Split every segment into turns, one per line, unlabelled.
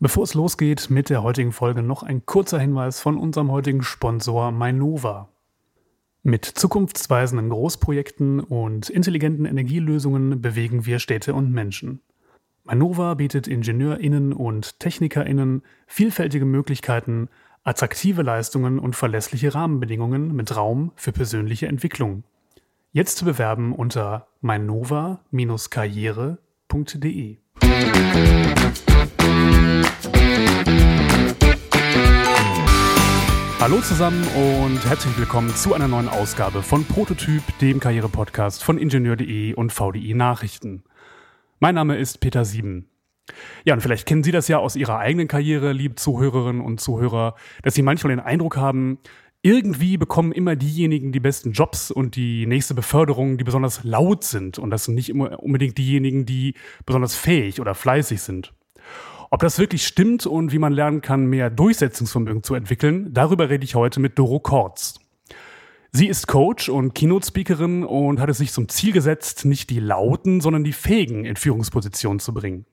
Bevor es losgeht mit der heutigen Folge, noch ein kurzer Hinweis von unserem heutigen Sponsor Mainova. Mit zukunftsweisenden Großprojekten und intelligenten Energielösungen bewegen wir Städte und Menschen. Mainova bietet IngenieurInnen und TechnikerInnen vielfältige Möglichkeiten, attraktive Leistungen und verlässliche Rahmenbedingungen mit Raum für persönliche Entwicklung. Jetzt zu bewerben unter mainova-karriere.de. Hallo zusammen und herzlich willkommen zu einer neuen Ausgabe von Prototyp, dem Karriere-Podcast von Ingenieur.de und VDI Nachrichten. Mein Name ist Peter Sieben. Ja, und vielleicht kennen Sie das ja aus Ihrer eigenen Karriere, liebe Zuhörerinnen und Zuhörer, dass Sie manchmal den Eindruck haben, irgendwie bekommen immer diejenigen die besten Jobs und die nächste Beförderung, die besonders laut sind. Und das sind nicht immer unbedingt diejenigen, die besonders fähig oder fleißig sind. Ob das wirklich stimmt und wie man lernen kann, mehr Durchsetzungsvermögen zu entwickeln, darüber rede ich heute mit Doro Kortz. Sie ist Coach und Keynote-Speakerin und hat es sich zum Ziel gesetzt, nicht die Lauten, sondern die Fähigen in Führungspositionen zu bringen.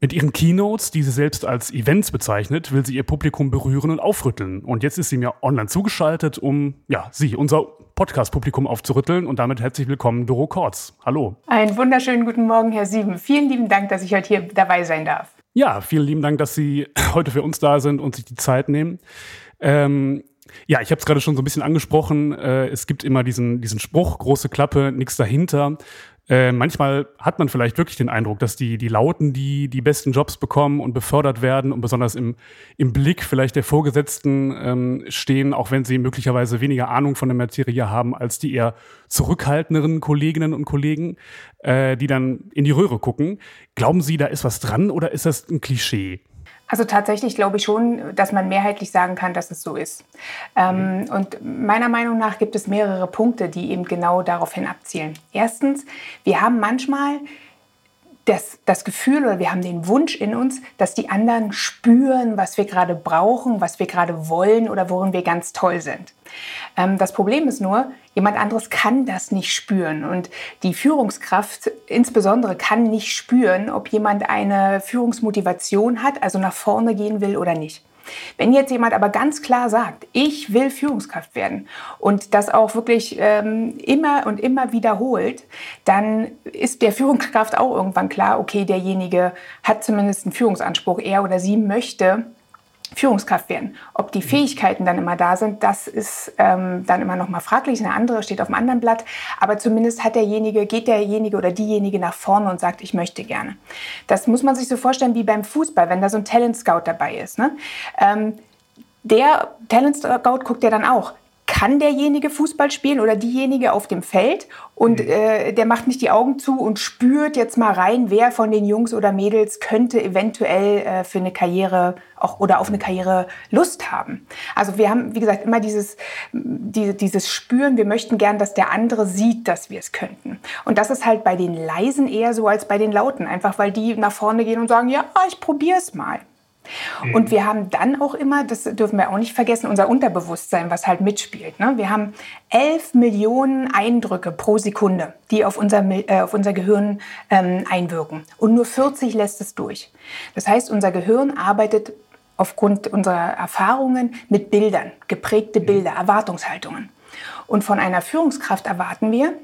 Mit ihren Keynotes, die sie selbst als Events bezeichnet, will sie ihr Publikum berühren und aufrütteln. Und jetzt ist sie mir online zugeschaltet, um ja, sie, unser Podcast-Publikum aufzurütteln. Und damit herzlich willkommen, Doro Kortz. Hallo.
Einen wunderschönen guten Morgen, Herr Sieben. Vielen lieben Dank, dass ich heute hier dabei sein darf.
Ja, vielen lieben Dank, dass Sie heute für uns da sind und sich die Zeit nehmen. Ähm, ja, ich habe es gerade schon so ein bisschen angesprochen. Äh, es gibt immer diesen, diesen Spruch, große Klappe, nichts dahinter. Äh, manchmal hat man vielleicht wirklich den Eindruck, dass die, die Lauten, die die besten Jobs bekommen und befördert werden und besonders im, im Blick vielleicht der Vorgesetzten ähm, stehen, auch wenn sie möglicherweise weniger Ahnung von der Materie haben als die eher zurückhaltenderen Kolleginnen und Kollegen, äh, die dann in die Röhre gucken. Glauben Sie, da ist was dran oder ist das ein Klischee?
Also tatsächlich glaube ich schon, dass man mehrheitlich sagen kann, dass es so ist. Ähm, mhm. Und meiner Meinung nach gibt es mehrere Punkte, die eben genau daraufhin abzielen. Erstens, wir haben manchmal das, das Gefühl oder wir haben den Wunsch in uns, dass die anderen spüren, was wir gerade brauchen, was wir gerade wollen oder worin wir ganz toll sind. Ähm, das Problem ist nur, jemand anderes kann das nicht spüren und die Führungskraft insbesondere kann nicht spüren, ob jemand eine Führungsmotivation hat, also nach vorne gehen will oder nicht. Wenn jetzt jemand aber ganz klar sagt, ich will Führungskraft werden und das auch wirklich ähm, immer und immer wiederholt, dann ist der Führungskraft auch irgendwann klar, okay, derjenige hat zumindest einen Führungsanspruch, er oder sie möchte Führungskraft werden. Ob die mhm. Fähigkeiten dann immer da sind, das ist ähm, dann immer noch mal fraglich. Eine andere steht auf einem anderen Blatt. Aber zumindest hat derjenige, geht derjenige oder diejenige nach vorne und sagt, ich möchte gerne. Das muss man sich so vorstellen wie beim Fußball, wenn da so ein Talent Scout dabei ist. Ne? Ähm, der Talent Scout guckt ja dann auch, kann derjenige Fußball spielen oder diejenige auf dem Feld und mhm. äh, der macht nicht die Augen zu und spürt jetzt mal rein, wer von den Jungs oder Mädels könnte eventuell äh, für eine Karriere auch oder auf eine Karriere Lust haben. Also wir haben, wie gesagt, immer dieses, die, dieses Spüren, wir möchten gern, dass der andere sieht, dass wir es könnten. Und das ist halt bei den Leisen eher so als bei den Lauten, einfach weil die nach vorne gehen und sagen, ja, ich probiere es mal. Mhm. Und wir haben dann auch immer, das dürfen wir auch nicht vergessen, unser Unterbewusstsein, was halt mitspielt. Ne? Wir haben 11 Millionen Eindrücke pro Sekunde, die auf unser, äh, auf unser Gehirn ähm, einwirken. Und nur 40 lässt es durch. Das heißt, unser Gehirn arbeitet aufgrund unserer Erfahrungen mit Bildern, geprägte mhm. Bilder, Erwartungshaltungen. Und von einer Führungskraft erwarten wir,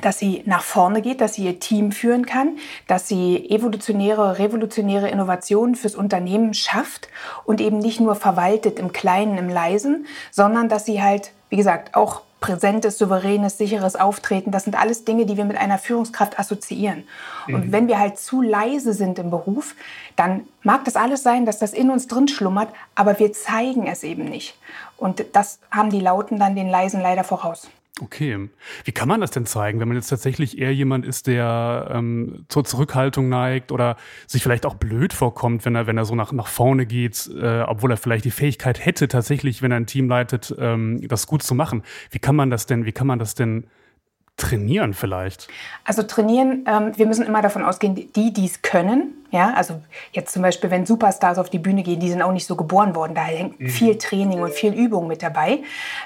dass sie nach vorne geht, dass sie ihr Team führen kann, dass sie evolutionäre, revolutionäre Innovationen fürs Unternehmen schafft und eben nicht nur verwaltet im Kleinen, im Leisen, sondern dass sie halt, wie gesagt, auch präsentes, souveränes, sicheres Auftreten, das sind alles Dinge, die wir mit einer Führungskraft assoziieren. Mhm. Und wenn wir halt zu leise sind im Beruf, dann mag das alles sein, dass das in uns drin schlummert, aber wir zeigen es eben nicht. Und das haben die Lauten dann den Leisen leider voraus.
Okay. Wie kann man das denn zeigen, wenn man jetzt tatsächlich eher jemand ist, der ähm, zur Zurückhaltung neigt oder sich vielleicht auch blöd vorkommt, wenn er, wenn er so nach, nach vorne geht, äh, obwohl er vielleicht die Fähigkeit hätte, tatsächlich, wenn er ein Team leitet, ähm, das gut zu machen. Wie kann man das denn, wie kann man das denn trainieren vielleicht?
Also trainieren, ähm, wir müssen immer davon ausgehen, die, die es können, ja, also jetzt zum Beispiel, wenn Superstars auf die Bühne gehen, die sind auch nicht so geboren worden, da hängt mhm. viel Training und viel Übung mit dabei.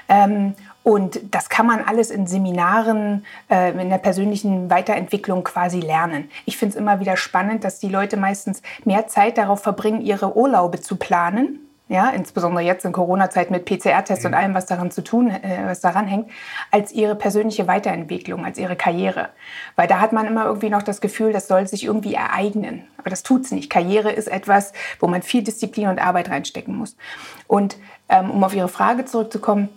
Ähm, und das kann man alles in Seminaren, äh, in der persönlichen Weiterentwicklung quasi lernen. Ich finde es immer wieder spannend, dass die Leute meistens mehr Zeit darauf verbringen, ihre Urlaube zu planen ja, insbesondere jetzt in Corona-Zeit mit PCR-Tests mhm. und allem, was daran zu tun, äh, was daran hängt, als ihre persönliche Weiterentwicklung, als ihre Karriere. Weil da hat man immer irgendwie noch das Gefühl, das soll sich irgendwie ereignen. Aber das tut's nicht. Karriere ist etwas, wo man viel Disziplin und Arbeit reinstecken muss. Und ähm, um auf Ihre Frage zurückzukommen,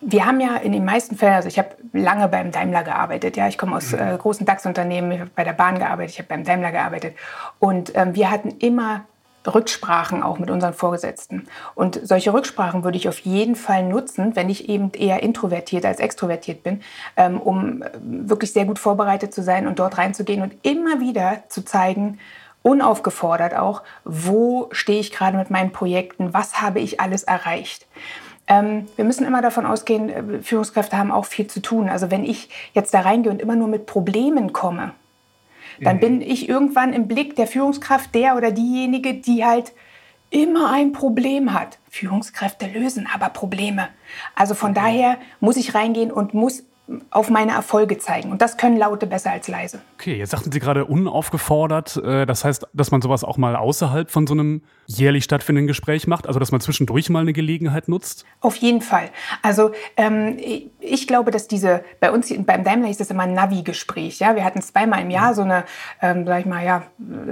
wir haben ja in den meisten Fällen, also ich habe lange beim Daimler gearbeitet, ja, ich komme aus mhm. äh, großen DAX-Unternehmen, ich habe bei der Bahn gearbeitet, ich habe beim Daimler gearbeitet und ähm, wir hatten immer Rücksprachen auch mit unseren Vorgesetzten. Und solche Rücksprachen würde ich auf jeden Fall nutzen, wenn ich eben eher introvertiert als extrovertiert bin, ähm, um äh, wirklich sehr gut vorbereitet zu sein und dort reinzugehen und immer wieder zu zeigen, unaufgefordert auch, wo stehe ich gerade mit meinen Projekten, was habe ich alles erreicht. Ähm, wir müssen immer davon ausgehen, äh, Führungskräfte haben auch viel zu tun. Also wenn ich jetzt da reingehe und immer nur mit Problemen komme, dann mhm. bin ich irgendwann im Blick der Führungskraft der oder diejenige, die halt immer ein Problem hat. Führungskräfte lösen aber Probleme. Also von mhm. daher muss ich reingehen und muss auf meine Erfolge zeigen. Und das können Laute besser als leise.
Okay, jetzt sagten Sie gerade unaufgefordert. Äh, das heißt, dass man sowas auch mal außerhalb von so einem jährlich stattfindenden Gespräch macht? Also, dass man zwischendurch mal eine Gelegenheit nutzt?
Auf jeden Fall. Also, ähm, ich glaube, dass diese, bei uns beim Daimler hieß das immer ein Navi-Gespräch. Ja? Wir hatten zweimal im Jahr so eine, ähm, sag ich mal, ja,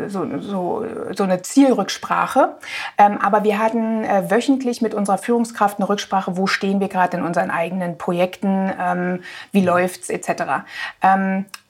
so, so, so eine Zielrücksprache. Ähm, aber wir hatten äh, wöchentlich mit unserer Führungskraft eine Rücksprache, wo stehen wir gerade in unseren eigenen Projekten, ähm, wie läuft's etc.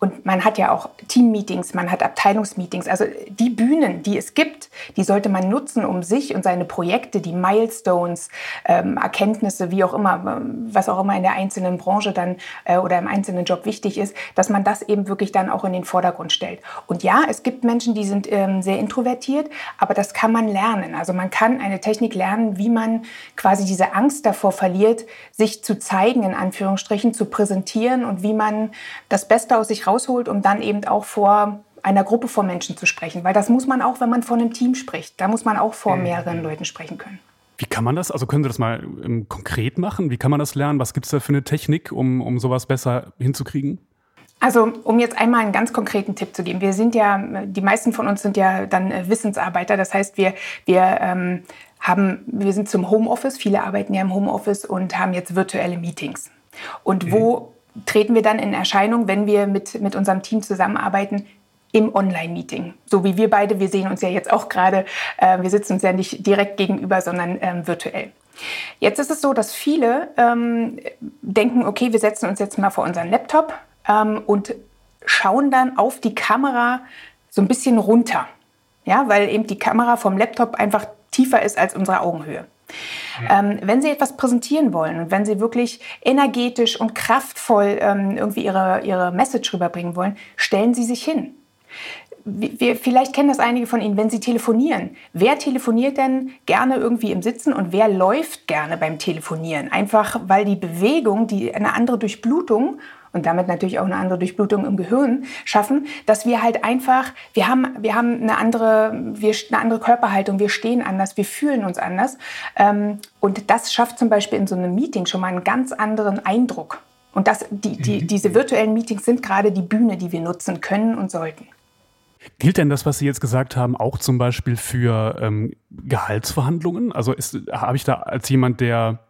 Und man hat ja auch Teammeetings, man hat Abteilungsmeetings. Also die Bühnen, die es gibt, die sollte man nutzen, um sich und seine Projekte, die Milestones, ähm, Erkenntnisse, wie auch immer, was auch immer in der einzelnen Branche dann äh, oder im einzelnen Job wichtig ist, dass man das eben wirklich dann auch in den Vordergrund stellt. Und ja, es gibt Menschen, die sind ähm, sehr introvertiert, aber das kann man lernen. Also man kann eine Technik lernen, wie man quasi diese Angst davor verliert, sich zu zeigen, in Anführungsstrichen, zu präsentieren und wie man das Beste aus sich rausholt, um dann eben auch vor einer Gruppe von Menschen zu sprechen. Weil das muss man auch, wenn man von einem Team spricht. Da muss man auch vor mehreren Leuten sprechen können.
Wie kann man das? Also können Sie das mal ähm, konkret machen? Wie kann man das lernen? Was gibt es da für eine Technik, um, um sowas besser hinzukriegen?
Also, um jetzt einmal einen ganz konkreten Tipp zu geben. Wir sind ja, die meisten von uns sind ja dann äh, Wissensarbeiter. Das heißt, wir, wir ähm, haben, wir sind zum Homeoffice. Viele arbeiten ja im Homeoffice und haben jetzt virtuelle Meetings. Und mhm. wo treten wir dann in Erscheinung, wenn wir mit, mit unserem Team zusammenarbeiten, im Online-Meeting. So wie wir beide, wir sehen uns ja jetzt auch gerade, äh, wir sitzen uns ja nicht direkt gegenüber, sondern ähm, virtuell. Jetzt ist es so, dass viele ähm, denken, okay, wir setzen uns jetzt mal vor unseren Laptop ähm, und schauen dann auf die Kamera so ein bisschen runter. Ja, weil eben die Kamera vom Laptop einfach tiefer ist als unsere Augenhöhe. Ähm, wenn Sie etwas präsentieren wollen und wenn Sie wirklich energetisch und kraftvoll ähm, irgendwie Ihre, Ihre Message rüberbringen wollen, stellen Sie sich hin. Wir, vielleicht kennen das einige von Ihnen, wenn Sie telefonieren. Wer telefoniert denn gerne irgendwie im Sitzen und wer läuft gerne beim Telefonieren? Einfach weil die Bewegung, die eine andere Durchblutung und damit natürlich auch eine andere Durchblutung im Gehirn schaffen, dass wir halt einfach, wir haben, wir haben eine andere, wir, eine andere Körperhaltung, wir stehen anders, wir fühlen uns anders. Ähm, und das schafft zum Beispiel in so einem Meeting schon mal einen ganz anderen Eindruck. Und das, die, die, mhm. diese virtuellen Meetings sind gerade die Bühne, die wir nutzen können und sollten.
Gilt denn das, was Sie jetzt gesagt haben, auch zum Beispiel für ähm, Gehaltsverhandlungen? Also habe ich da als jemand, der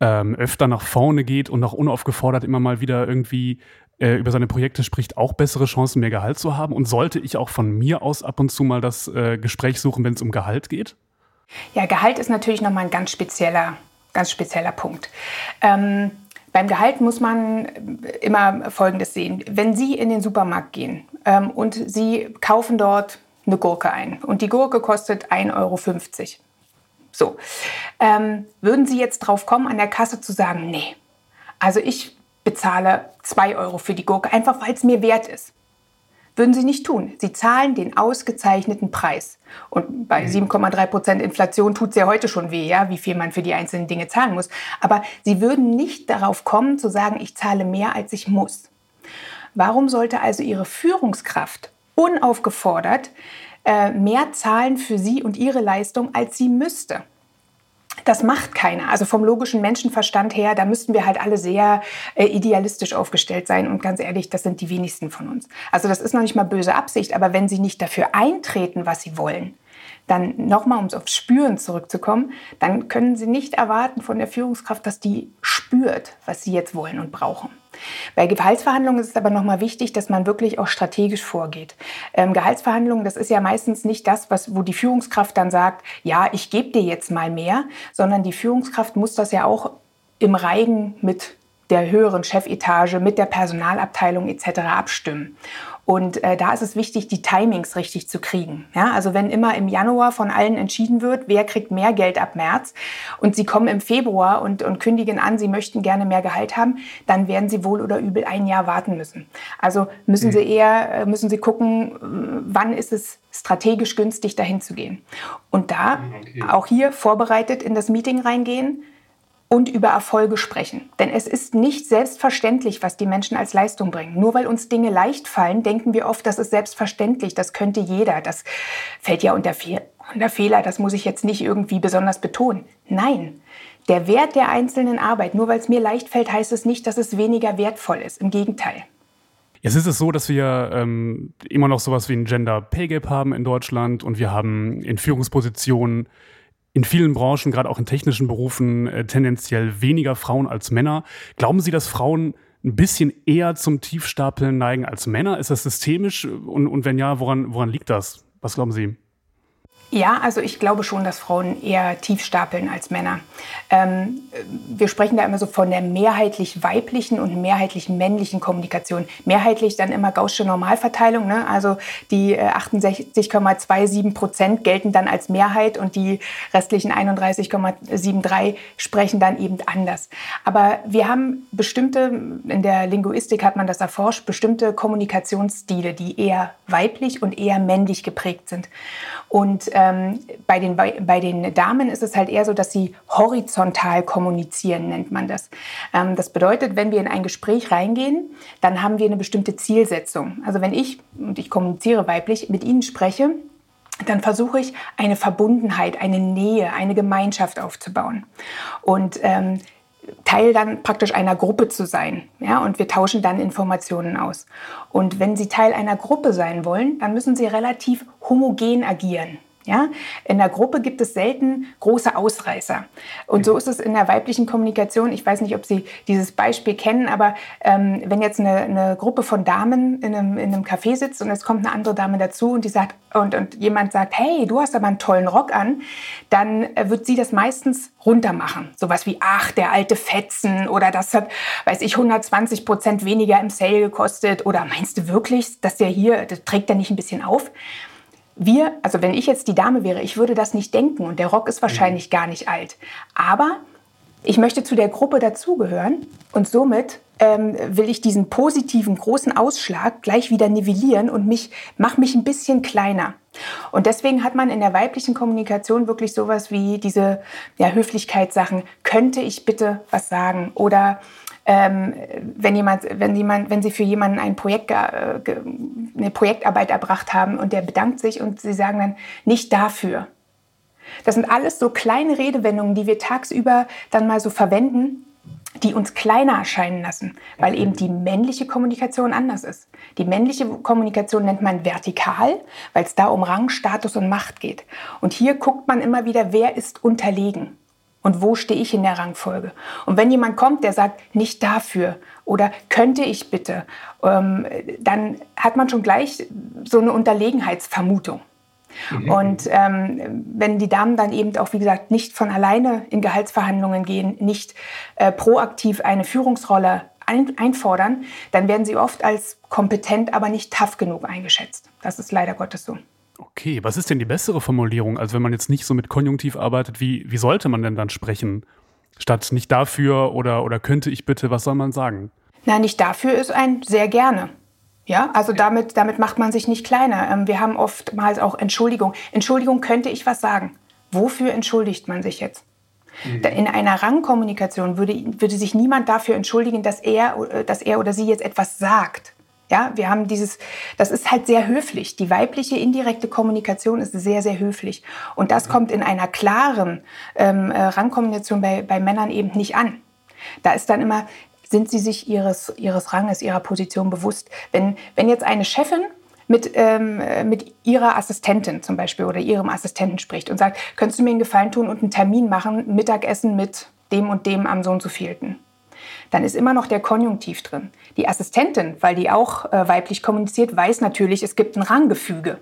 ähm, öfter nach vorne geht und auch unaufgefordert immer mal wieder irgendwie äh, über seine Projekte spricht, auch bessere Chancen, mehr Gehalt zu haben? Und sollte ich auch von mir aus ab und zu mal das äh, Gespräch suchen, wenn es um Gehalt geht?
Ja, Gehalt ist natürlich nochmal ein ganz spezieller, ganz spezieller Punkt. Ähm, beim Gehalt muss man immer Folgendes sehen. Wenn Sie in den Supermarkt gehen ähm, und Sie kaufen dort eine Gurke ein und die Gurke kostet 1,50 Euro, so, ähm, würden Sie jetzt drauf kommen, an der Kasse zu sagen, nee, also ich bezahle 2 Euro für die Gurke, einfach weil es mir wert ist. Würden sie nicht tun. Sie zahlen den ausgezeichneten Preis. Und bei 7,3 mhm. Prozent Inflation tut es ja heute schon weh, ja, wie viel man für die einzelnen Dinge zahlen muss. Aber sie würden nicht darauf kommen, zu sagen, ich zahle mehr, als ich muss. Warum sollte also ihre Führungskraft unaufgefordert äh, mehr zahlen für sie und ihre Leistung, als sie müsste? Das macht keiner. Also vom logischen Menschenverstand her, da müssten wir halt alle sehr äh, idealistisch aufgestellt sein. Und ganz ehrlich, das sind die wenigsten von uns. Also das ist noch nicht mal böse Absicht, aber wenn sie nicht dafür eintreten, was sie wollen, dann nochmal, um aufs Spüren zurückzukommen, dann können Sie nicht erwarten von der Führungskraft, dass die spürt, was Sie jetzt wollen und brauchen. Bei Gehaltsverhandlungen ist es aber nochmal wichtig, dass man wirklich auch strategisch vorgeht. Ähm, Gehaltsverhandlungen, das ist ja meistens nicht das, was, wo die Führungskraft dann sagt, ja, ich gebe dir jetzt mal mehr, sondern die Führungskraft muss das ja auch im Reigen mit der höheren Chefetage, mit der Personalabteilung etc. abstimmen. Und äh, da ist es wichtig, die Timings richtig zu kriegen. Ja, also wenn immer im Januar von allen entschieden wird, wer kriegt mehr Geld ab März und sie kommen im Februar und, und kündigen an, sie möchten gerne mehr Gehalt haben, dann werden sie wohl oder übel ein Jahr warten müssen. Also müssen mhm. sie eher, äh, müssen sie gucken, wann ist es strategisch günstig, dahin zu gehen. Und da okay. auch hier vorbereitet in das Meeting reingehen, und über Erfolge sprechen. Denn es ist nicht selbstverständlich, was die Menschen als Leistung bringen. Nur weil uns Dinge leicht fallen, denken wir oft, das ist selbstverständlich, das könnte jeder, das fällt ja unter, Fe unter Fehler, das muss ich jetzt nicht irgendwie besonders betonen. Nein, der Wert der einzelnen Arbeit, nur weil es mir leicht fällt, heißt es nicht, dass es weniger wertvoll ist. Im Gegenteil.
Jetzt ist es so, dass wir ähm, immer noch sowas wie ein Gender Pay Gap haben in Deutschland und wir haben in Führungspositionen in vielen Branchen, gerade auch in technischen Berufen, äh, tendenziell weniger Frauen als Männer. Glauben Sie, dass Frauen ein bisschen eher zum Tiefstapeln neigen als Männer? Ist das systemisch? Und, und wenn ja, woran, woran liegt das? Was glauben Sie?
Ja, also ich glaube schon, dass Frauen eher tief stapeln als Männer. Ähm, wir sprechen da immer so von der mehrheitlich weiblichen und mehrheitlich männlichen Kommunikation. Mehrheitlich dann immer gaußsche Normalverteilung. Ne? Also die 68,27 äh, Prozent gelten dann als Mehrheit und die restlichen 31,73 sprechen dann eben anders. Aber wir haben bestimmte, in der Linguistik hat man das erforscht, bestimmte Kommunikationsstile, die eher weiblich und eher männlich geprägt sind. Und ähm, bei, den, bei den Damen ist es halt eher so, dass sie horizontal kommunizieren, nennt man das. Ähm, das bedeutet, wenn wir in ein Gespräch reingehen, dann haben wir eine bestimmte Zielsetzung. Also wenn ich, und ich kommuniziere weiblich, mit Ihnen spreche, dann versuche ich eine Verbundenheit, eine Nähe, eine Gemeinschaft aufzubauen. Und ähm, Teil dann praktisch einer Gruppe zu sein. Ja, und wir tauschen dann Informationen aus. Und wenn Sie Teil einer Gruppe sein wollen, dann müssen Sie relativ homogen agieren. Ja? In der Gruppe gibt es selten große Ausreißer. Und so ist es in der weiblichen Kommunikation. Ich weiß nicht, ob Sie dieses Beispiel kennen, aber ähm, wenn jetzt eine, eine, Gruppe von Damen in einem, in einem Café sitzt und es kommt eine andere Dame dazu und die sagt, und, und jemand sagt, hey, du hast aber einen tollen Rock an, dann äh, wird sie das meistens runtermachen. Sowas wie, ach, der alte Fetzen oder das hat, weiß ich, 120 Prozent weniger im Sale gekostet oder meinst du wirklich, dass der hier, das trägt er nicht ein bisschen auf? Wir, also wenn ich jetzt die Dame wäre, ich würde das nicht denken und der Rock ist wahrscheinlich mhm. gar nicht alt. Aber ich möchte zu der Gruppe dazugehören und somit ähm, will ich diesen positiven großen Ausschlag gleich wieder nivellieren und mich mache mich ein bisschen kleiner. Und deswegen hat man in der weiblichen Kommunikation wirklich sowas wie diese ja, Höflichkeitssachen. Könnte ich bitte was sagen? Oder ähm, wenn jemand, wenn jemand, wenn Sie für jemanden ein Projekt, äh, eine Projektarbeit erbracht haben und der bedankt sich und Sie sagen dann nicht dafür. Das sind alles so kleine Redewendungen, die wir tagsüber dann mal so verwenden, die uns kleiner erscheinen lassen, weil eben die männliche Kommunikation anders ist. Die männliche Kommunikation nennt man vertikal, weil es da um Rang, Status und Macht geht. Und hier guckt man immer wieder, wer ist unterlegen und wo stehe ich in der Rangfolge. Und wenn jemand kommt, der sagt, nicht dafür oder könnte ich bitte, ähm, dann hat man schon gleich so eine Unterlegenheitsvermutung. Mhm. Und ähm, wenn die Damen dann eben auch, wie gesagt, nicht von alleine in Gehaltsverhandlungen gehen, nicht äh, proaktiv eine Führungsrolle ein einfordern, dann werden sie oft als kompetent, aber nicht tough genug eingeschätzt. Das ist leider Gottes so.
Okay, was ist denn die bessere Formulierung? Also wenn man jetzt nicht so mit Konjunktiv arbeitet, wie, wie sollte man denn dann sprechen? Statt nicht dafür oder, oder könnte ich bitte, was soll man sagen?
Na, nicht dafür ist ein sehr gerne. Ja, also damit, damit macht man sich nicht kleiner. Ähm, wir haben oftmals auch Entschuldigung. Entschuldigung, könnte ich was sagen? Wofür entschuldigt man sich jetzt? Mhm. In einer Rangkommunikation würde, würde sich niemand dafür entschuldigen, dass er, äh, dass er oder sie jetzt etwas sagt. Ja, wir haben dieses, das ist halt sehr höflich. Die weibliche indirekte Kommunikation ist sehr, sehr höflich. Und das mhm. kommt in einer klaren ähm, äh, Rangkommunikation bei, bei Männern eben nicht an. Da ist dann immer, sind sie sich ihres, ihres Ranges, ihrer Position bewusst. Wenn, wenn jetzt eine Chefin mit, ähm, mit ihrer Assistentin zum Beispiel oder ihrem Assistenten spricht und sagt, könntest du mir einen Gefallen tun und einen Termin machen, Mittagessen mit dem und dem am so und so vielten? Dann ist immer noch der Konjunktiv drin. Die Assistentin, weil die auch äh, weiblich kommuniziert, weiß natürlich, es gibt ein Ranggefüge.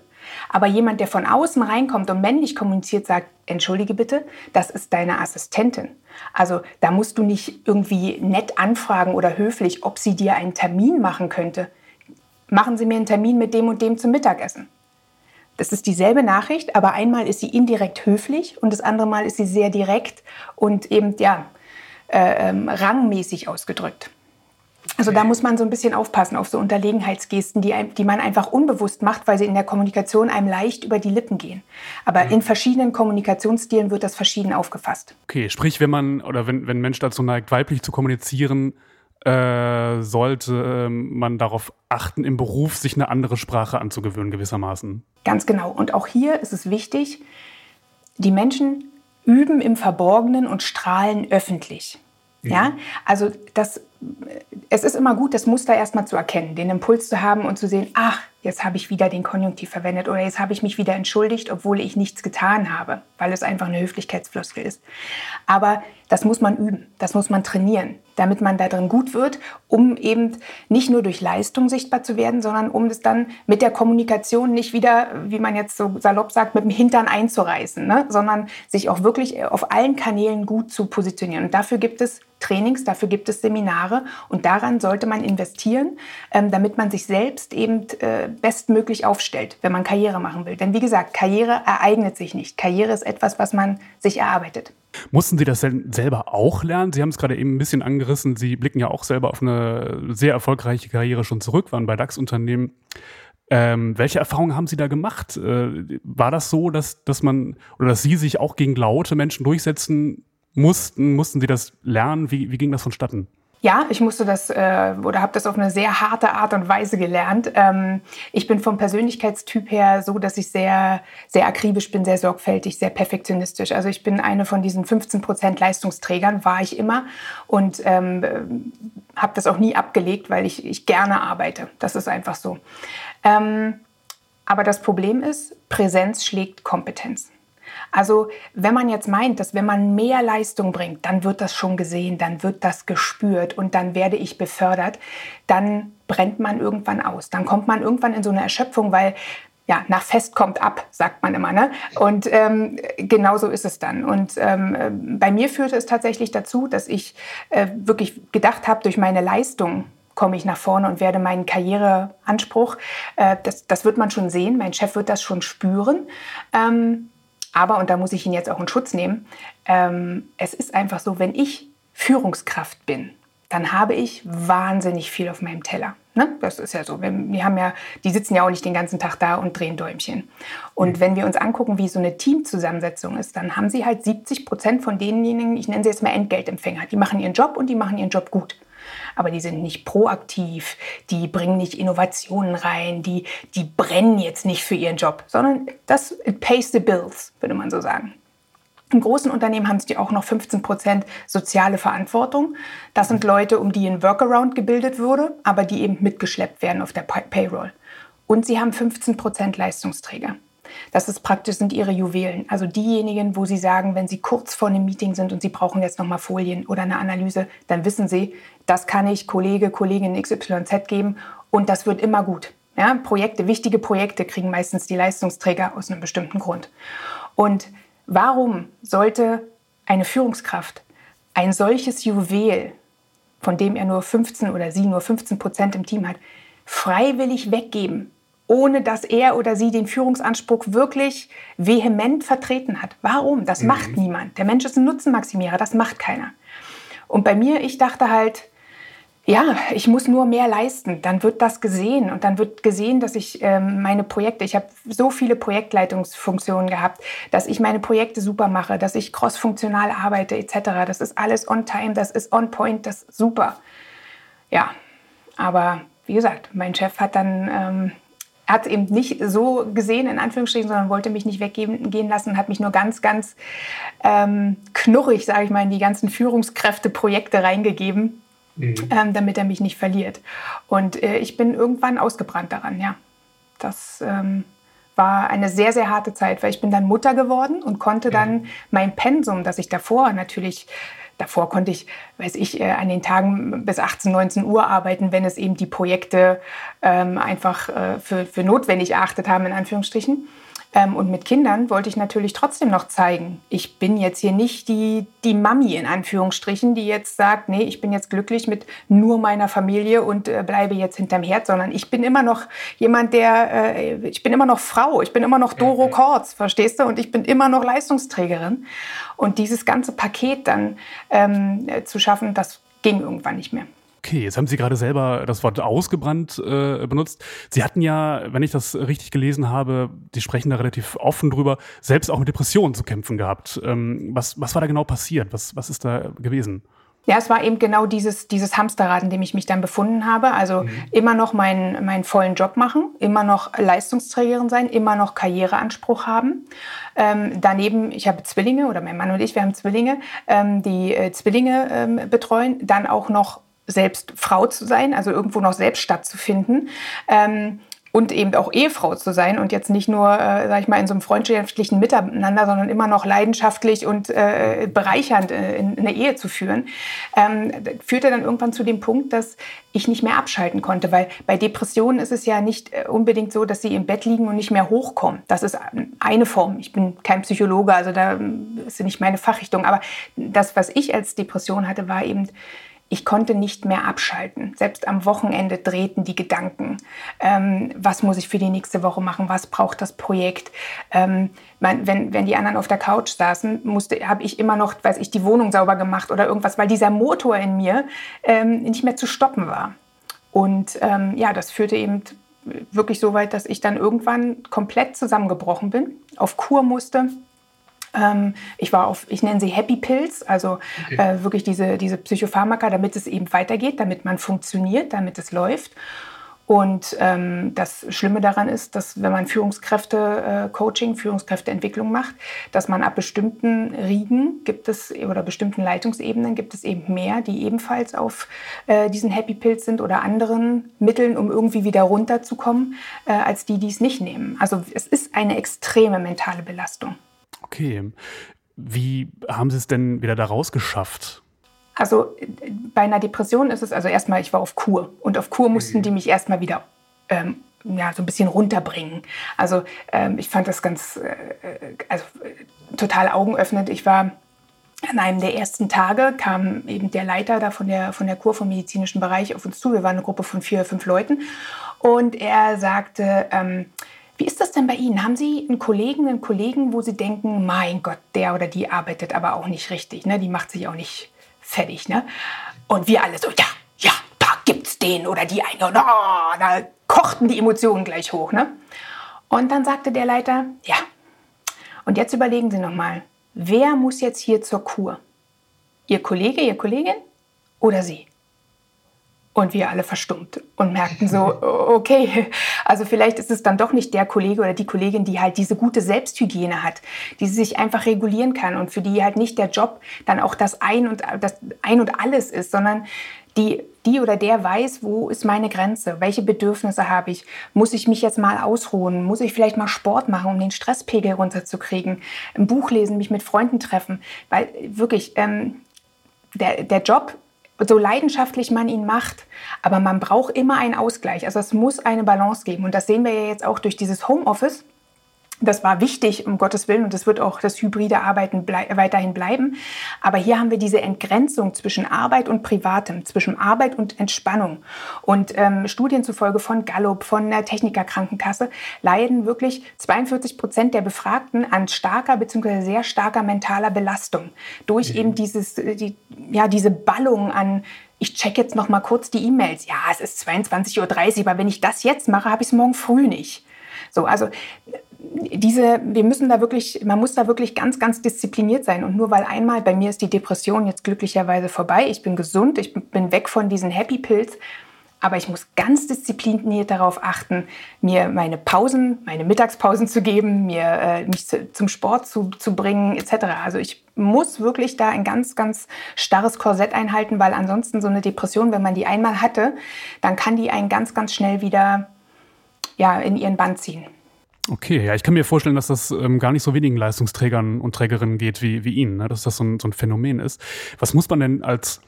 Aber jemand, der von außen reinkommt und männlich kommuniziert, sagt, entschuldige bitte, das ist deine Assistentin. Also da musst du nicht irgendwie nett anfragen oder höflich, ob sie dir einen Termin machen könnte. Machen Sie mir einen Termin mit dem und dem zum Mittagessen. Das ist dieselbe Nachricht, aber einmal ist sie indirekt höflich und das andere Mal ist sie sehr direkt und eben ja äh, ähm, rangmäßig ausgedrückt. Also da muss man so ein bisschen aufpassen auf so Unterlegenheitsgesten, die, die man einfach unbewusst macht, weil sie in der Kommunikation einem leicht über die Lippen gehen. Aber mhm. in verschiedenen Kommunikationsstilen wird das verschieden aufgefasst.
Okay, sprich, wenn man oder wenn, wenn ein Mensch dazu neigt, weiblich zu kommunizieren, äh, sollte äh, man darauf achten, im Beruf sich eine andere Sprache anzugewöhnen, gewissermaßen.
Ganz genau. Und auch hier ist es wichtig, die Menschen üben im Verborgenen und strahlen öffentlich. Ja, also das, es ist immer gut, das Muster erstmal zu erkennen, den Impuls zu haben und zu sehen, ach, jetzt habe ich wieder den Konjunktiv verwendet oder jetzt habe ich mich wieder entschuldigt, obwohl ich nichts getan habe, weil es einfach eine Höflichkeitsfloskel ist. Aber das muss man üben, das muss man trainieren, damit man da drin gut wird, um eben nicht nur durch Leistung sichtbar zu werden, sondern um es dann mit der Kommunikation nicht wieder, wie man jetzt so salopp sagt, mit dem Hintern einzureißen, ne? sondern sich auch wirklich auf allen Kanälen gut zu positionieren. Und dafür gibt es Trainings, dafür gibt es Seminare und daran sollte man investieren, ähm, damit man sich selbst eben äh, bestmöglich aufstellt, wenn man Karriere machen will. Denn wie gesagt, Karriere ereignet sich nicht. Karriere ist etwas, was man sich erarbeitet.
Mussten Sie das selber auch lernen? Sie haben es gerade eben ein bisschen angerissen. Sie blicken ja auch selber auf eine sehr erfolgreiche Karriere schon zurück, waren bei DAX-Unternehmen. Ähm, welche Erfahrungen haben Sie da gemacht? Äh, war das so, dass, dass man oder dass Sie sich auch gegen laute Menschen durchsetzen mussten? Mussten Sie das lernen? Wie, wie ging das vonstatten?
Ja, ich musste das äh, oder habe das auf eine sehr harte Art und Weise gelernt. Ähm, ich bin vom Persönlichkeitstyp her so, dass ich sehr, sehr akribisch bin, sehr sorgfältig, sehr perfektionistisch. Also ich bin eine von diesen 15 Prozent Leistungsträgern, war ich immer und ähm, habe das auch nie abgelegt, weil ich, ich gerne arbeite. Das ist einfach so. Ähm, aber das Problem ist, Präsenz schlägt Kompetenz. Also wenn man jetzt meint, dass wenn man mehr Leistung bringt, dann wird das schon gesehen, dann wird das gespürt und dann werde ich befördert, dann brennt man irgendwann aus. Dann kommt man irgendwann in so eine Erschöpfung, weil ja, nach Fest kommt ab, sagt man immer. Ne? Und ähm, genau so ist es dann. Und ähm, bei mir führte es tatsächlich dazu, dass ich äh, wirklich gedacht habe, durch meine Leistung komme ich nach vorne und werde meinen Karriereanspruch, äh, das, das wird man schon sehen, mein Chef wird das schon spüren. Ähm, aber, und da muss ich ihn jetzt auch in Schutz nehmen, ähm, es ist einfach so, wenn ich Führungskraft bin, dann habe ich wahnsinnig viel auf meinem Teller. Ne? Das ist ja so. Wir, wir, haben ja, die sitzen ja auch nicht den ganzen Tag da und drehen Däumchen. Und mhm. wenn wir uns angucken, wie so eine Teamzusammensetzung ist, dann haben sie halt 70 Prozent von denjenigen, ich nenne sie jetzt mal Entgeltempfänger, die machen ihren Job und die machen ihren Job gut aber die sind nicht proaktiv, die bringen nicht Innovationen rein, die, die brennen jetzt nicht für ihren Job, sondern das it pays the bills, würde man so sagen. In großen Unternehmen haben sie auch noch 15 Prozent soziale Verantwortung. Das sind Leute, um die ein Workaround gebildet wurde, aber die eben mitgeschleppt werden auf der Payroll. Und sie haben 15 Prozent Leistungsträger. Das ist praktisch sind ihre Juwelen. Also diejenigen, wo sie sagen, wenn sie kurz vor einem Meeting sind und sie brauchen jetzt nochmal Folien oder eine Analyse, dann wissen sie, das kann ich Kollege, Kollegin XYZ geben und das wird immer gut. Ja, Projekte, wichtige Projekte kriegen meistens die Leistungsträger aus einem bestimmten Grund. Und warum sollte eine Führungskraft ein solches Juwel, von dem er nur 15 oder sie nur 15 Prozent im Team hat, freiwillig weggeben, ohne dass er oder sie den Führungsanspruch wirklich vehement vertreten hat. Warum? Das mhm. macht niemand. Der Mensch ist ein Nutzenmaximierer, das macht keiner. Und bei mir, ich dachte halt, ja, ich muss nur mehr leisten. Dann wird das gesehen und dann wird gesehen, dass ich ähm, meine Projekte, ich habe so viele Projektleitungsfunktionen gehabt, dass ich meine Projekte super mache, dass ich crossfunktional arbeite etc. Das ist alles on time, das ist on point, das ist super. Ja, aber wie gesagt, mein Chef hat dann ähm, hat es eben nicht so gesehen, in Anführungsstrichen, sondern wollte mich nicht weggehen lassen und hat mich nur ganz, ganz ähm, knurrig, sage ich mal, in die ganzen Führungskräfte-Projekte reingegeben, mhm. ähm, damit er mich nicht verliert. Und äh, ich bin irgendwann ausgebrannt daran, ja. Das ähm, war eine sehr, sehr harte Zeit, weil ich bin dann Mutter geworden und konnte dann mein Pensum, das ich davor natürlich Davor konnte ich, weiß ich, äh, an den Tagen bis 18, 19 Uhr arbeiten, wenn es eben die Projekte ähm, einfach äh, für, für notwendig erachtet haben, in Anführungsstrichen. Ähm, und mit Kindern wollte ich natürlich trotzdem noch zeigen, ich bin jetzt hier nicht die, die Mami in Anführungsstrichen, die jetzt sagt, nee, ich bin jetzt glücklich mit nur meiner Familie und äh, bleibe jetzt hinterm Herd, sondern ich bin immer noch jemand, der, äh, ich bin immer noch Frau, ich bin immer noch Doro mhm. Kortz, verstehst du? Und ich bin immer noch Leistungsträgerin. Und dieses ganze Paket dann ähm, zu schaffen, das ging irgendwann nicht mehr.
Okay, jetzt haben Sie gerade selber das Wort ausgebrannt äh, benutzt. Sie hatten ja, wenn ich das richtig gelesen habe, Sie sprechen da relativ offen drüber, selbst auch mit Depressionen zu kämpfen gehabt. Ähm, was, was war da genau passiert? Was, was ist da gewesen?
Ja, es war eben genau dieses, dieses Hamsterrad, in dem ich mich dann befunden habe. Also mhm. immer noch meinen, meinen vollen Job machen, immer noch Leistungsträgerin sein, immer noch Karriereanspruch haben. Ähm, daneben, ich habe Zwillinge oder mein Mann und ich, wir haben Zwillinge, ähm, die äh, Zwillinge ähm, betreuen. Dann auch noch selbst Frau zu sein, also irgendwo noch selbst stattzufinden. Ähm, und eben auch Ehefrau zu sein und jetzt nicht nur, äh, sag ich mal, in so einem freundschaftlichen Miteinander, sondern immer noch leidenschaftlich und äh, bereichernd äh, in, in eine Ehe zu führen, ähm, führte dann irgendwann zu dem Punkt, dass ich nicht mehr abschalten konnte, weil bei Depressionen ist es ja nicht äh, unbedingt so, dass sie im Bett liegen und nicht mehr hochkommen. Das ist eine Form. Ich bin kein Psychologe, also da ist nicht meine Fachrichtung, aber das, was ich als Depression hatte, war eben ich konnte nicht mehr abschalten. Selbst am Wochenende drehten die Gedanken. Ähm, was muss ich für die nächste Woche machen? Was braucht das Projekt? Ähm, man, wenn, wenn die anderen auf der Couch saßen, habe ich immer noch, weiß ich, die Wohnung sauber gemacht oder irgendwas, weil dieser Motor in mir ähm, nicht mehr zu stoppen war. Und ähm, ja, das führte eben wirklich so weit, dass ich dann irgendwann komplett zusammengebrochen bin, auf Kur musste ich war auf, ich nenne sie Happy Pills, also okay. äh, wirklich diese, diese Psychopharmaka, damit es eben weitergeht, damit man funktioniert, damit es läuft. Und ähm, das Schlimme daran ist, dass wenn man Führungskräfte-Coaching, äh, Führungskräfteentwicklung macht, dass man ab bestimmten Riegen gibt es oder bestimmten Leitungsebenen gibt es eben mehr, die ebenfalls auf äh, diesen Happy Pills sind oder anderen Mitteln, um irgendwie wieder runterzukommen, äh, als die, die es nicht nehmen. Also es ist eine extreme mentale Belastung.
Okay. Wie haben Sie es denn wieder da rausgeschafft?
Also bei einer Depression ist es also erstmal, ich war auf Kur und auf Kur mussten die mich erstmal wieder ähm, ja, so ein bisschen runterbringen. Also ähm, ich fand das ganz, äh, also äh, total augenöffnend. Ich war an einem der ersten Tage kam eben der Leiter da von der, von der Kur vom medizinischen Bereich auf uns zu. Wir waren eine Gruppe von vier, fünf Leuten und er sagte, ähm, wie ist das denn bei Ihnen? Haben Sie einen Kollegen, einen Kollegen, wo Sie denken, mein Gott, der oder die arbeitet aber auch nicht richtig, ne? die macht sich auch nicht fertig. Ne? Und wir alle so, ja, ja, da gibt's den oder die eine. Und, oh, da kochten die Emotionen gleich hoch. Ne? Und dann sagte der Leiter, ja, und jetzt überlegen Sie nochmal, wer muss jetzt hier zur Kur? Ihr Kollege, Ihr Kollegin oder Sie? Und wir alle verstummt und merkten so, okay, also vielleicht ist es dann doch nicht der Kollege oder die Kollegin, die halt diese gute Selbsthygiene hat, die sich einfach regulieren kann und für die halt nicht der Job dann auch das Ein und, das Ein und Alles ist, sondern die, die oder der weiß, wo ist meine Grenze, welche Bedürfnisse habe ich, muss ich mich jetzt mal ausruhen, muss ich vielleicht mal Sport machen, um den Stresspegel runterzukriegen, ein Buch lesen, mich mit Freunden treffen, weil wirklich ähm, der, der Job so leidenschaftlich man ihn macht, aber man braucht immer einen Ausgleich. Also es muss eine Balance geben. Und das sehen wir ja jetzt auch durch dieses Homeoffice. Das war wichtig, um Gottes Willen, und das wird auch das hybride Arbeiten blei weiterhin bleiben. Aber hier haben wir diese Entgrenzung zwischen Arbeit und Privatem, zwischen Arbeit und Entspannung. Und ähm, Studien zufolge von Gallup, von der Technikerkrankenkasse, leiden wirklich 42 Prozent der Befragten an starker bzw. sehr starker mentaler Belastung durch mhm. eben dieses, die, ja, diese Ballung an ich check jetzt noch mal kurz die E-Mails. Ja, es ist 22.30 Uhr, aber wenn ich das jetzt mache, habe ich es morgen früh nicht. So, also diese, wir müssen da wirklich, man muss da wirklich ganz, ganz diszipliniert sein. Und nur weil einmal, bei mir ist die Depression jetzt glücklicherweise vorbei, ich bin gesund, ich bin weg von diesen Happy Pills, aber ich muss ganz diszipliniert darauf achten, mir meine Pausen, meine Mittagspausen zu geben, mir äh, mich zu, zum Sport zu, zu bringen, etc. Also ich muss wirklich da ein ganz, ganz starres Korsett einhalten, weil ansonsten so eine Depression, wenn man die einmal hatte, dann kann die einen ganz, ganz schnell wieder ja, in ihren Band ziehen.
Okay, ja, ich kann mir vorstellen, dass das ähm, gar nicht so wenigen Leistungsträgern und Trägerinnen geht wie, wie Ihnen, ne? dass das so ein, so ein Phänomen ist. Was muss man denn als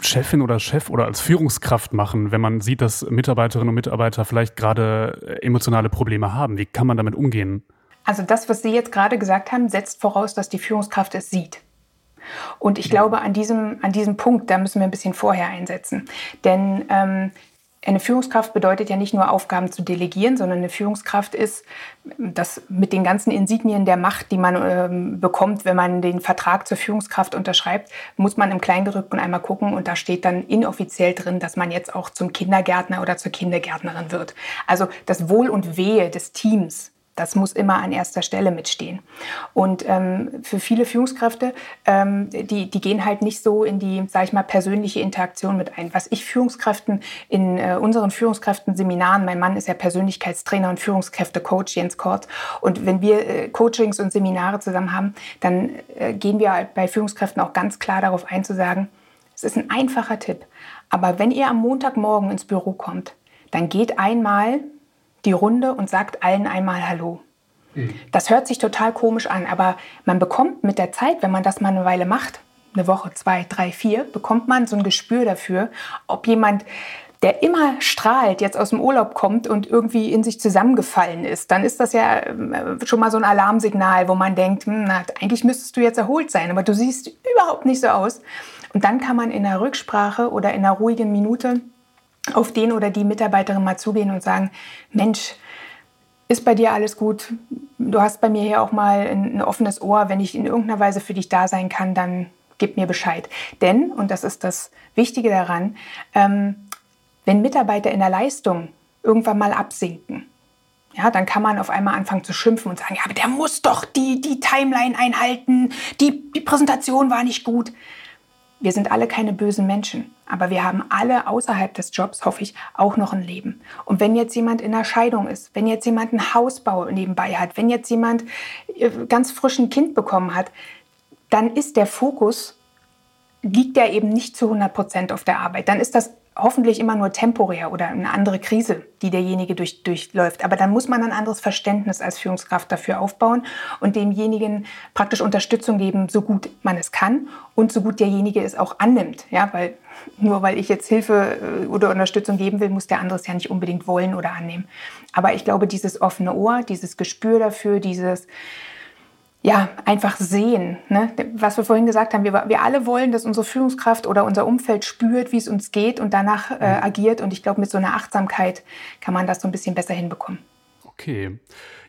Chefin oder Chef oder als Führungskraft machen, wenn man sieht, dass Mitarbeiterinnen und Mitarbeiter vielleicht gerade äh, emotionale Probleme haben? Wie kann man damit umgehen?
Also das, was Sie jetzt gerade gesagt haben, setzt voraus, dass die Führungskraft es sieht. Und ich glaube, an diesem, an diesem Punkt, da müssen wir ein bisschen vorher einsetzen. Denn ähm, eine Führungskraft bedeutet ja nicht nur Aufgaben zu delegieren, sondern eine Führungskraft ist das mit den ganzen Insignien der Macht, die man ähm, bekommt, wenn man den Vertrag zur Führungskraft unterschreibt, muss man im Kleingedrückten einmal gucken und da steht dann inoffiziell drin, dass man jetzt auch zum Kindergärtner oder zur Kindergärtnerin wird. Also das Wohl und Wehe des Teams das muss immer an erster Stelle mitstehen. Und ähm, für viele Führungskräfte, ähm, die, die gehen halt nicht so in die, sage ich mal, persönliche Interaktion mit ein. Was ich Führungskräften in äh, unseren Führungskräften-Seminaren, mein Mann ist ja Persönlichkeitstrainer und Führungskräfte-Coach, Jens Kort, und wenn wir äh, Coachings und Seminare zusammen haben, dann äh, gehen wir halt bei Führungskräften auch ganz klar darauf ein zu sagen, es ist ein einfacher Tipp. Aber wenn ihr am Montagmorgen ins Büro kommt, dann geht einmal die Runde und sagt allen einmal Hallo. Mhm. Das hört sich total komisch an, aber man bekommt mit der Zeit, wenn man das mal eine Weile macht, eine Woche, zwei, drei, vier, bekommt man so ein Gespür dafür, ob jemand der immer strahlt, jetzt aus dem Urlaub kommt und irgendwie in sich zusammengefallen ist, dann ist das ja äh, schon mal so ein Alarmsignal, wo man denkt, hm, na, eigentlich müsstest du jetzt erholt sein, aber du siehst überhaupt nicht so aus. Und dann kann man in der Rücksprache oder in einer ruhigen Minute auf den oder die Mitarbeiterin mal zugehen und sagen, Mensch, ist bei dir alles gut? Du hast bei mir hier auch mal ein, ein offenes Ohr. Wenn ich in irgendeiner Weise für dich da sein kann, dann gib mir Bescheid. Denn, und das ist das Wichtige daran, ähm, wenn Mitarbeiter in der Leistung irgendwann mal absinken, ja, dann kann man auf einmal anfangen zu schimpfen und sagen, ja, aber der muss doch die, die Timeline einhalten, die, die Präsentation war nicht gut. Wir sind alle keine bösen Menschen, aber wir haben alle außerhalb des Jobs, hoffe ich, auch noch ein Leben. Und wenn jetzt jemand in einer Scheidung ist, wenn jetzt jemand einen Hausbau nebenbei hat, wenn jetzt jemand äh, ganz frisch ein Kind bekommen hat, dann ist der Fokus, liegt ja eben nicht zu 100 Prozent auf der Arbeit. Dann ist das hoffentlich immer nur temporär oder eine andere Krise, die derjenige durch, durchläuft. Aber dann muss man ein anderes Verständnis als Führungskraft dafür aufbauen und demjenigen praktisch Unterstützung geben, so gut man es kann und so gut derjenige es auch annimmt. Ja, weil nur weil ich jetzt Hilfe äh, oder Unterstützung geben will, muss der andere es ja nicht unbedingt wollen oder annehmen. Aber ich glaube, dieses offene Ohr, dieses Gespür dafür, dieses ja, einfach sehen. Ne? Was wir vorhin gesagt haben, wir, wir alle wollen, dass unsere Führungskraft oder unser Umfeld spürt, wie es uns geht und danach äh, mhm. agiert. Und ich glaube, mit so einer Achtsamkeit kann man das so ein bisschen besser hinbekommen.
Okay.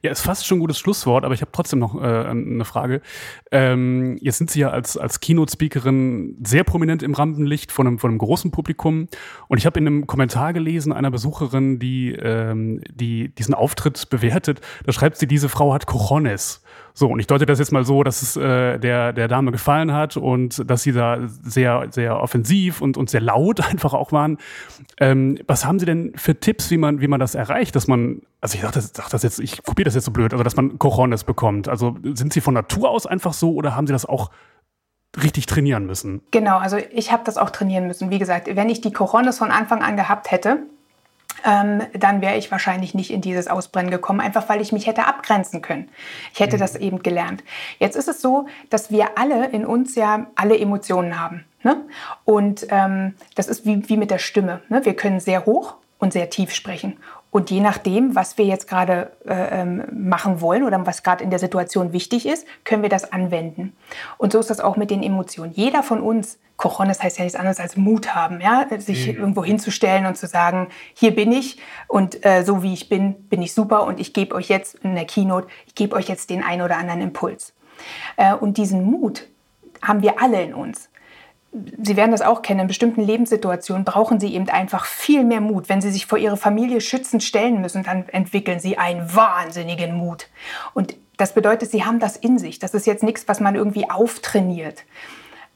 Ja, ist fast schon ein gutes Schlusswort, aber ich habe trotzdem noch äh, eine Frage. Ähm, jetzt sind Sie ja als, als Keynote-Speakerin sehr prominent im Rampenlicht von einem, von einem großen Publikum. Und ich habe in einem Kommentar gelesen einer Besucherin, die, ähm, die diesen Auftritt bewertet. Da schreibt sie, diese Frau hat Cojones. So, und ich deute das jetzt mal so, dass es äh, der, der Dame gefallen hat und dass sie da sehr, sehr offensiv und, und sehr laut einfach auch waren. Ähm, was haben Sie denn für Tipps, wie man, wie man das erreicht, dass man, also ich sag das, sag das jetzt, ich kopiere das jetzt so blöd, also dass man Cojones bekommt. Also sind Sie von Natur aus einfach so oder haben Sie das auch richtig trainieren müssen?
Genau, also ich habe das auch trainieren müssen. Wie gesagt, wenn ich die Cojones von Anfang an gehabt hätte, ähm, dann wäre ich wahrscheinlich nicht in dieses Ausbrennen gekommen, einfach weil ich mich hätte abgrenzen können. Ich hätte mhm. das eben gelernt. Jetzt ist es so, dass wir alle in uns ja alle Emotionen haben. Ne? Und ähm, das ist wie, wie mit der Stimme. Ne? Wir können sehr hoch und sehr tief sprechen. Und je nachdem, was wir jetzt gerade äh, ähm, machen wollen oder was gerade in der Situation wichtig ist, können wir das anwenden. Und so ist das auch mit den Emotionen. Jeder von uns, Kochones heißt ja nichts anderes als Mut haben, ja, sich mhm. irgendwo hinzustellen und zu sagen, hier bin ich und äh, so wie ich bin, bin ich super und ich gebe euch jetzt in der Keynote, ich gebe euch jetzt den einen oder anderen Impuls. Äh, und diesen Mut haben wir alle in uns Sie werden das auch kennen, in bestimmten Lebenssituationen brauchen Sie eben einfach viel mehr Mut. Wenn Sie sich vor Ihre Familie schützend stellen müssen, dann entwickeln Sie einen wahnsinnigen Mut. Und das bedeutet, Sie haben das in sich. Das ist jetzt nichts, was man irgendwie auftrainiert.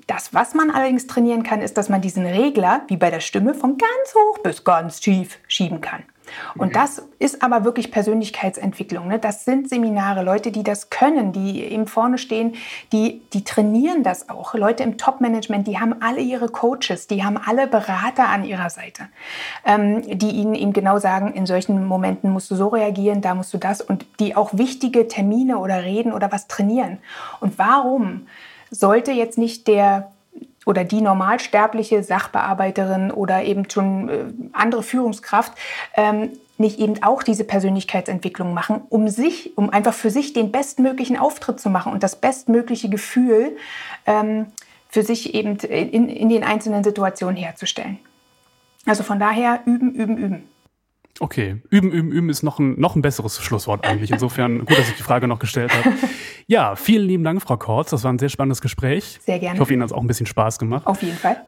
Das, was man allerdings trainieren kann, ist, dass man diesen Regler, wie bei der Stimme, von ganz hoch bis ganz tief schieben kann. Und das ist aber wirklich Persönlichkeitsentwicklung. Ne? Das sind Seminare, Leute, die das können, die eben vorne stehen, die, die trainieren das auch. Leute im Top-Management, die haben alle ihre Coaches, die haben alle Berater an ihrer Seite, ähm, die ihnen eben genau sagen, in solchen Momenten musst du so reagieren, da musst du das und die auch wichtige Termine oder Reden oder was trainieren. Und warum sollte jetzt nicht der oder die normalsterbliche Sachbearbeiterin oder eben schon äh, andere Führungskraft ähm, nicht eben auch diese Persönlichkeitsentwicklung machen, um sich, um einfach für sich den bestmöglichen Auftritt zu machen und das bestmögliche Gefühl ähm, für sich eben in, in den einzelnen Situationen herzustellen. Also von daher üben, üben, üben.
Okay, üben, üben, üben ist noch ein, noch ein besseres Schlusswort eigentlich. Insofern gut, dass ich die Frage noch gestellt habe. Ja, vielen lieben Dank, Frau Kortz. Das war ein sehr spannendes Gespräch.
Sehr gerne.
Ich hoffe, Ihnen hat es auch ein bisschen Spaß gemacht.
Auf jeden Fall.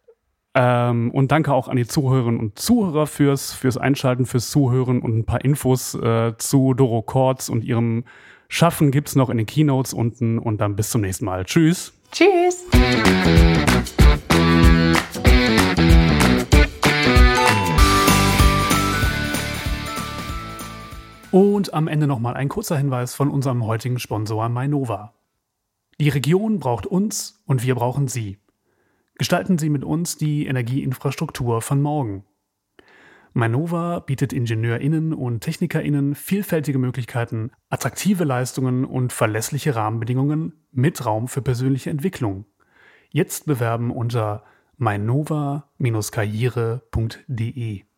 Ähm, und danke auch an die Zuhörerinnen und Zuhörer fürs, fürs Einschalten, fürs Zuhören und ein paar Infos äh, zu Doro Kortz und ihrem Schaffen gibt es noch in den Keynotes unten. Und dann bis zum nächsten Mal. Tschüss.
Tschüss.
Und am Ende nochmal ein kurzer Hinweis von unserem heutigen Sponsor Mainova. Die Region braucht uns und wir brauchen Sie. Gestalten Sie mit uns die Energieinfrastruktur von morgen. Mainova bietet IngenieurInnen und TechnikerInnen vielfältige Möglichkeiten, attraktive Leistungen und verlässliche Rahmenbedingungen mit Raum für persönliche Entwicklung. Jetzt bewerben unter mainova-karriere.de.